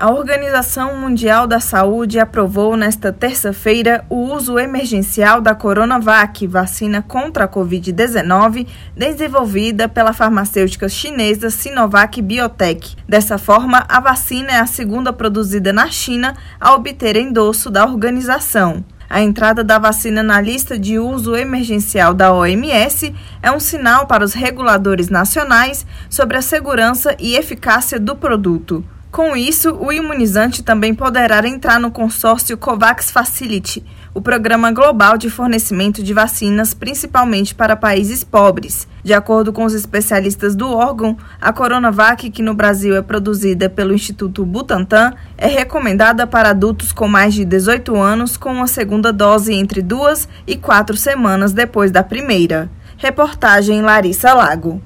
A Organização Mundial da Saúde aprovou nesta terça-feira o uso emergencial da Coronavac, vacina contra a Covid-19, desenvolvida pela farmacêutica chinesa Sinovac Biotech. Dessa forma, a vacina é a segunda produzida na China a obter endosso da organização. A entrada da vacina na lista de uso emergencial da OMS é um sinal para os reguladores nacionais sobre a segurança e eficácia do produto. Com isso, o imunizante também poderá entrar no consórcio COVAX Facility, o programa global de fornecimento de vacinas, principalmente para países pobres. De acordo com os especialistas do órgão, a Coronavac, que no Brasil é produzida pelo Instituto Butantan, é recomendada para adultos com mais de 18 anos com uma segunda dose entre duas e quatro semanas depois da primeira. Reportagem Larissa Lago.